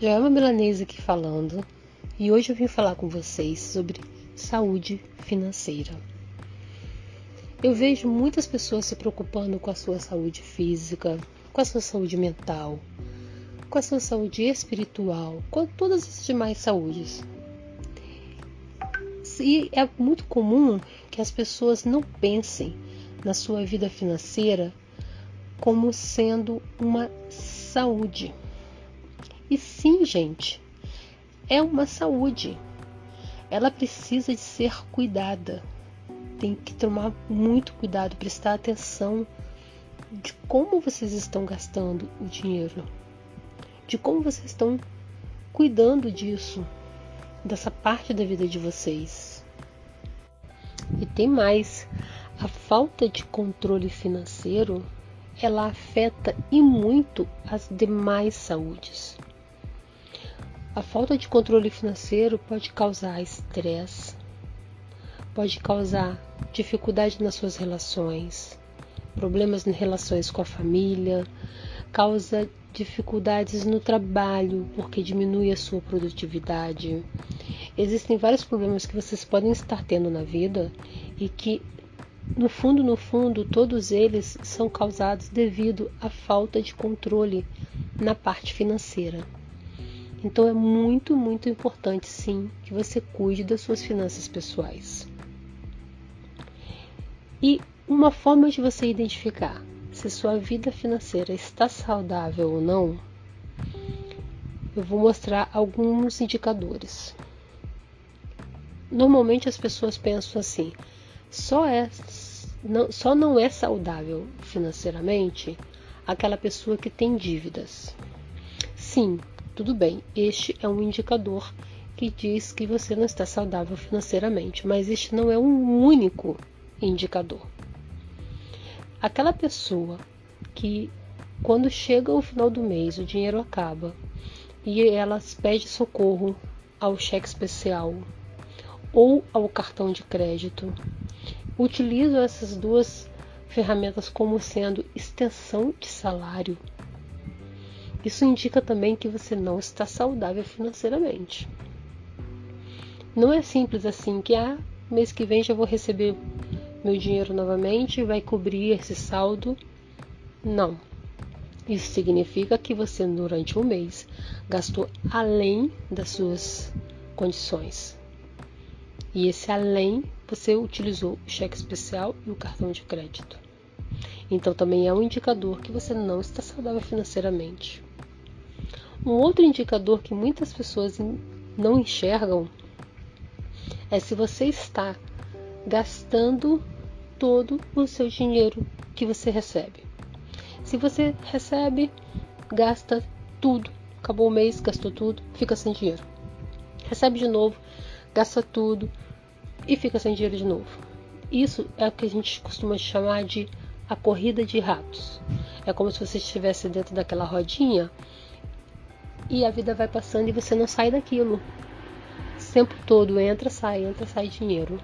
Joelma Milanese aqui falando e hoje eu vim falar com vocês sobre saúde financeira. Eu vejo muitas pessoas se preocupando com a sua saúde física, com a sua saúde mental, com a sua saúde espiritual, com todas as demais saúdes. E é muito comum que as pessoas não pensem na sua vida financeira como sendo uma saúde. E sim, gente, é uma saúde. Ela precisa de ser cuidada. Tem que tomar muito cuidado, prestar atenção de como vocês estão gastando o dinheiro, de como vocês estão cuidando disso, dessa parte da vida de vocês. E tem mais, a falta de controle financeiro, ela afeta e muito as demais saúdes. A falta de controle financeiro pode causar estresse, pode causar dificuldade nas suas relações, problemas em relações com a família, causa dificuldades no trabalho porque diminui a sua produtividade. Existem vários problemas que vocês podem estar tendo na vida e que no fundo, no fundo, todos eles são causados devido à falta de controle na parte financeira. Então é muito, muito importante sim que você cuide das suas finanças pessoais. E uma forma de você identificar se sua vida financeira está saudável ou não, eu vou mostrar alguns indicadores. Normalmente as pessoas pensam assim: só é não, só não é saudável financeiramente aquela pessoa que tem dívidas. Sim, tudo bem, este é um indicador que diz que você não está saudável financeiramente, mas este não é um único indicador. Aquela pessoa que, quando chega o final do mês, o dinheiro acaba e ela pede socorro ao cheque especial ou ao cartão de crédito, utilizam essas duas ferramentas como sendo extensão de salário isso indica também que você não está saudável financeiramente. Não é simples assim que ah, mês que vem já vou receber meu dinheiro novamente e vai cobrir esse saldo. Não. Isso significa que você durante um mês gastou além das suas condições. E esse além você utilizou o cheque especial e o cartão de crédito. Então também é um indicador que você não está saudável financeiramente. Um outro indicador que muitas pessoas não enxergam é se você está gastando todo o seu dinheiro que você recebe. Se você recebe, gasta tudo, acabou o mês, gastou tudo, fica sem dinheiro. Recebe de novo, gasta tudo e fica sem dinheiro de novo. Isso é o que a gente costuma chamar de a corrida de ratos. É como se você estivesse dentro daquela rodinha e a vida vai passando e você não sai daquilo. O tempo todo entra, sai, entra, sai dinheiro.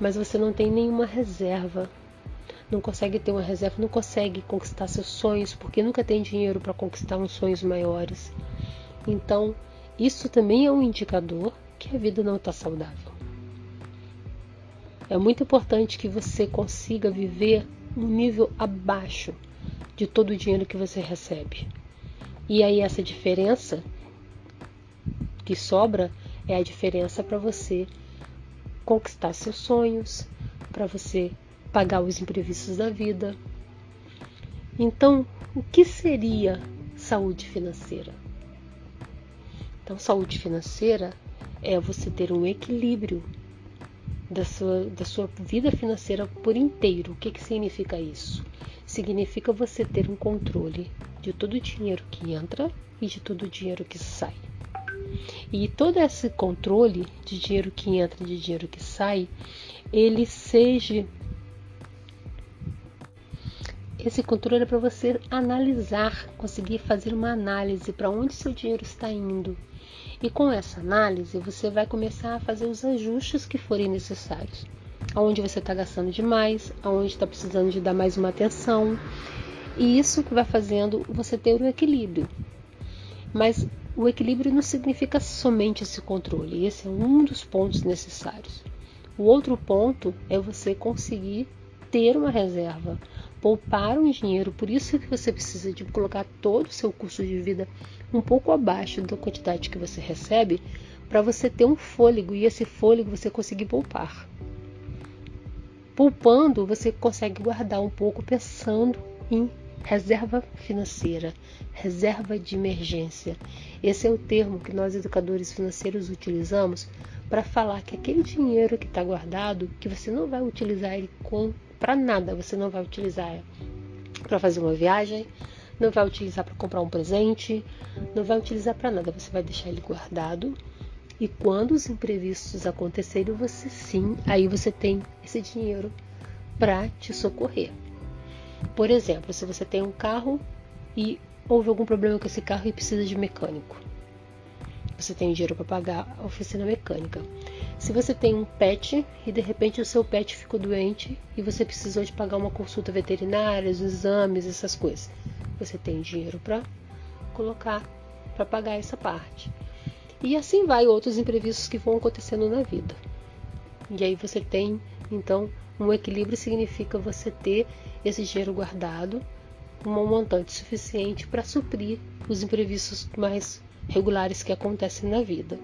Mas você não tem nenhuma reserva. Não consegue ter uma reserva, não consegue conquistar seus sonhos, porque nunca tem dinheiro para conquistar uns sonhos maiores. Então, isso também é um indicador que a vida não está saudável. É muito importante que você consiga viver um nível abaixo de todo o dinheiro que você recebe. E aí essa diferença que sobra é a diferença para você conquistar seus sonhos, para você pagar os imprevistos da vida. Então, o que seria saúde financeira? Então, saúde financeira é você ter um equilíbrio da sua, da sua vida financeira por inteiro. O que, que significa isso? Significa você ter um controle de todo o dinheiro que entra e de todo o dinheiro que sai. E todo esse controle de dinheiro que entra e de dinheiro que sai, ele seja esse controle é para você analisar, conseguir fazer uma análise para onde seu dinheiro está indo. E com essa análise, você vai começar a fazer os ajustes que forem necessários. Aonde você está gastando demais, aonde está precisando de dar mais uma atenção. E isso que vai fazendo você ter um equilíbrio. Mas o equilíbrio não significa somente esse controle, esse é um dos pontos necessários. O outro ponto é você conseguir ter uma reserva, poupar um dinheiro, por isso que você precisa de colocar todo o seu custo de vida um pouco abaixo da quantidade que você recebe, para você ter um fôlego e esse fôlego você conseguir poupar. Poupando, você consegue guardar um pouco pensando em reserva financeira, reserva de emergência. Esse é o termo que nós educadores financeiros utilizamos para falar que aquele dinheiro que está guardado, que você não vai utilizar ele para nada, você não vai utilizar para fazer uma viagem, não vai utilizar para comprar um presente, não vai utilizar para nada, você vai deixar ele guardado. E quando os imprevistos acontecerem, você sim, aí você tem esse dinheiro para te socorrer. Por exemplo, se você tem um carro e houve algum problema com esse carro e precisa de mecânico. Você tem dinheiro para pagar a oficina mecânica. Se você tem um pet e de repente o seu pet ficou doente e você precisou de pagar uma consulta veterinária, os exames, essas coisas, você tem dinheiro para colocar para pagar essa parte. E assim vai outros imprevistos que vão acontecendo na vida. E aí você tem, então, um equilíbrio significa você ter esse dinheiro guardado, um montante suficiente para suprir os imprevistos mais regulares que acontecem na vida.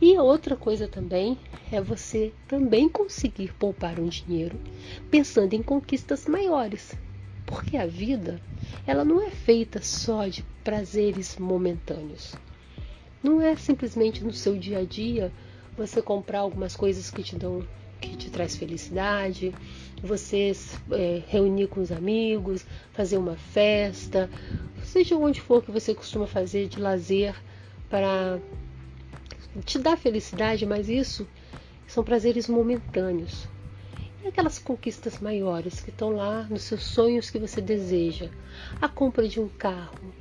E outra coisa também é você também conseguir poupar um dinheiro pensando em conquistas maiores, porque a vida ela não é feita só de prazeres momentâneos. Não é simplesmente no seu dia a dia você comprar algumas coisas que te dão que te traz felicidade, você é, reunir com os amigos, fazer uma festa, seja onde for que você costuma fazer de lazer para te dar felicidade, mas isso são prazeres momentâneos. E aquelas conquistas maiores que estão lá nos seus sonhos que você deseja, a compra de um carro,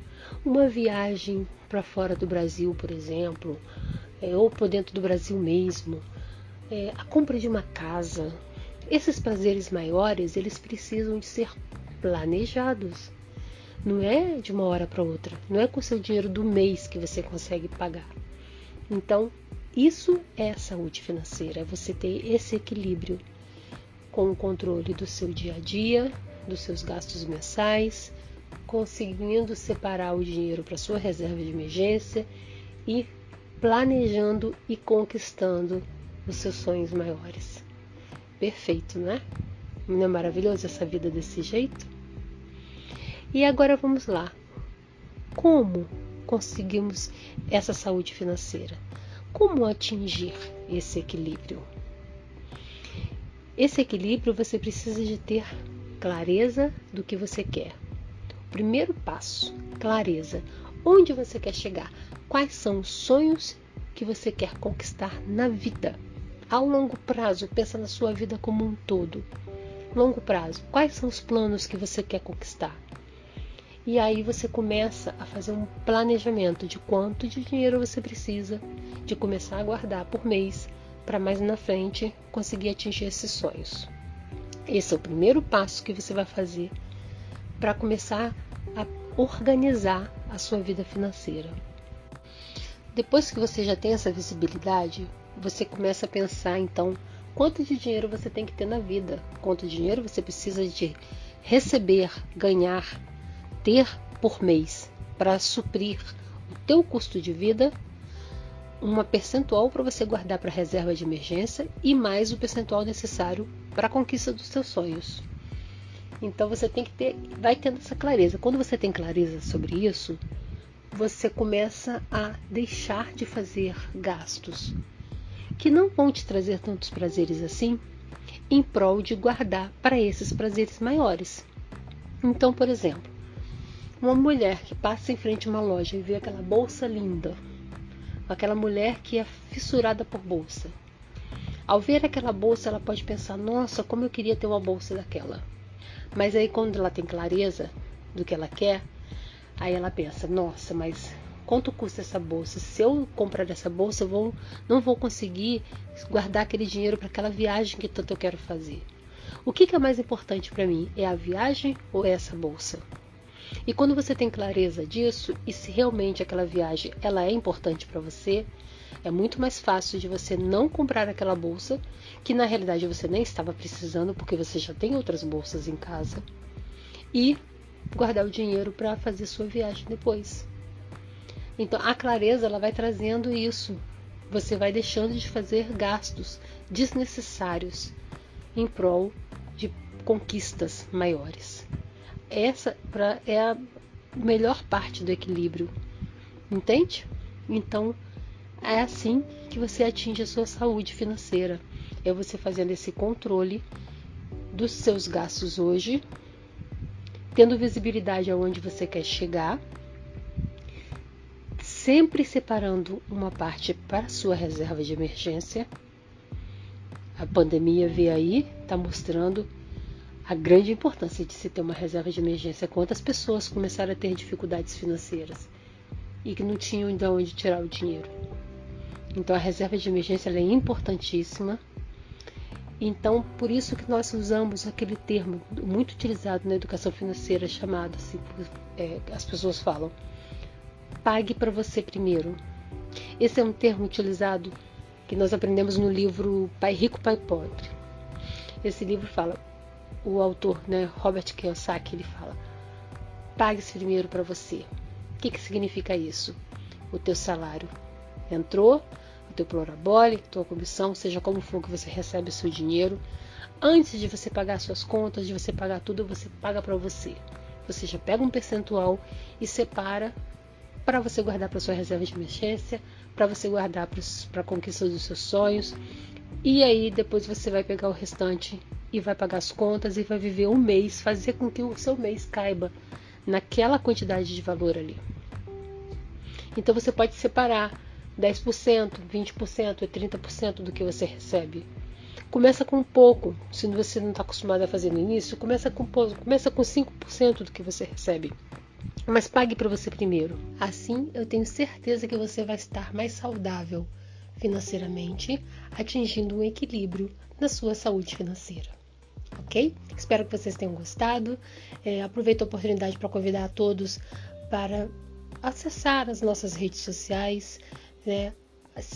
uma viagem para fora do Brasil, por exemplo, é, ou por dentro do Brasil mesmo, é, a compra de uma casa. Esses prazeres maiores, eles precisam de ser planejados. Não é de uma hora para outra, não é com o seu dinheiro do mês que você consegue pagar. Então, isso é saúde financeira, é você ter esse equilíbrio com o controle do seu dia a dia, dos seus gastos mensais, conseguindo separar o dinheiro para sua reserva de emergência e planejando e conquistando os seus sonhos maiores. Perfeito, né? Não é maravilhoso essa vida desse jeito? E agora vamos lá. Como conseguimos essa saúde financeira? Como atingir esse equilíbrio? Esse equilíbrio você precisa de ter clareza do que você quer. Primeiro passo, clareza. Onde você quer chegar? Quais são os sonhos que você quer conquistar na vida? Ao longo prazo, pensa na sua vida como um todo. Longo prazo, quais são os planos que você quer conquistar? E aí você começa a fazer um planejamento de quanto de dinheiro você precisa, de começar a guardar por mês, para mais na frente conseguir atingir esses sonhos. Esse é o primeiro passo que você vai fazer para começar a organizar a sua vida financeira. Depois que você já tem essa visibilidade, você começa a pensar então quanto de dinheiro você tem que ter na vida, quanto dinheiro você precisa de receber, ganhar, ter por mês para suprir o teu custo de vida, uma percentual para você guardar para reserva de emergência e mais o percentual necessário para a conquista dos seus sonhos. Então você tem que ter, vai tendo essa clareza. Quando você tem clareza sobre isso, você começa a deixar de fazer gastos que não vão te trazer tantos prazeres assim, em prol de guardar para esses prazeres maiores. Então, por exemplo, uma mulher que passa em frente a uma loja e vê aquela bolsa linda, aquela mulher que é fissurada por bolsa. Ao ver aquela bolsa, ela pode pensar: nossa, como eu queria ter uma bolsa daquela. Mas aí, quando ela tem clareza do que ela quer, aí ela pensa: nossa, mas quanto custa essa bolsa? Se eu comprar essa bolsa, eu vou, não vou conseguir guardar aquele dinheiro para aquela viagem que tanto eu quero fazer. O que, que é mais importante para mim? É a viagem ou é essa bolsa? E quando você tem clareza disso e se realmente aquela viagem ela é importante para você, é muito mais fácil de você não comprar aquela bolsa, que na realidade você nem estava precisando, porque você já tem outras bolsas em casa, e guardar o dinheiro para fazer sua viagem depois. Então a clareza ela vai trazendo isso. Você vai deixando de fazer gastos desnecessários em prol de conquistas maiores. Essa pra, é a melhor parte do equilíbrio, entende? Então é assim que você atinge a sua saúde financeira. É você fazendo esse controle dos seus gastos hoje, tendo visibilidade aonde você quer chegar, sempre separando uma parte para a sua reserva de emergência. A pandemia veio aí, está mostrando a grande importância de se ter uma reserva de emergência. Quantas pessoas começaram a ter dificuldades financeiras e que não tinham de onde tirar o dinheiro. Então a reserva de emergência é importantíssima. Então, por isso que nós usamos aquele termo muito utilizado na educação financeira chamado assim, é, as pessoas falam, pague para você primeiro. Esse é um termo utilizado que nós aprendemos no livro Pai Rico, Pai Pobre. Esse livro fala, o autor, né, Robert Kiyosaki, ele fala: pague-se primeiro para você. O que, que significa isso? O teu salário entrou, o teu prorabole, tua comissão, seja como for que você recebe o seu dinheiro, antes de você pagar suas contas, de você pagar tudo, você paga para você. Você já pega um percentual e separa para você guardar para sua reserva de emergência, para você guardar para a conquista dos seus sonhos. E aí depois você vai pegar o restante e vai pagar as contas e vai viver um mês, fazer com que o seu mês caiba naquela quantidade de valor ali. Então você pode separar 10%, 20% e 30% do que você recebe. Começa com pouco. Se você não está acostumado a fazer no início, começa com pouco. Começa com 5% do que você recebe. Mas pague para você primeiro. Assim, eu tenho certeza que você vai estar mais saudável financeiramente, atingindo um equilíbrio na sua saúde financeira ok? Espero que vocês tenham gostado. É, aproveito a oportunidade para convidar a todos para acessar as nossas redes sociais, né?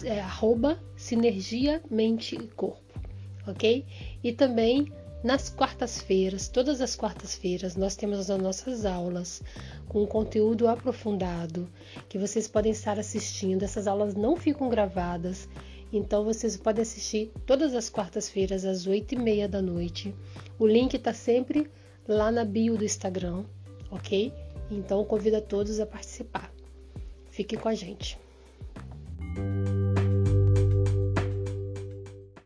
É, arroba Sinergia Mente e Corpo, ok? E também nas quartas-feiras, todas as quartas-feiras, nós temos as nossas aulas com conteúdo aprofundado que vocês podem estar assistindo. Essas aulas não ficam gravadas, então vocês podem assistir todas as quartas-feiras às oito e meia da noite. O link está sempre lá na bio do Instagram, ok? Então convido a todos a participar. Fiquem com a gente. thank you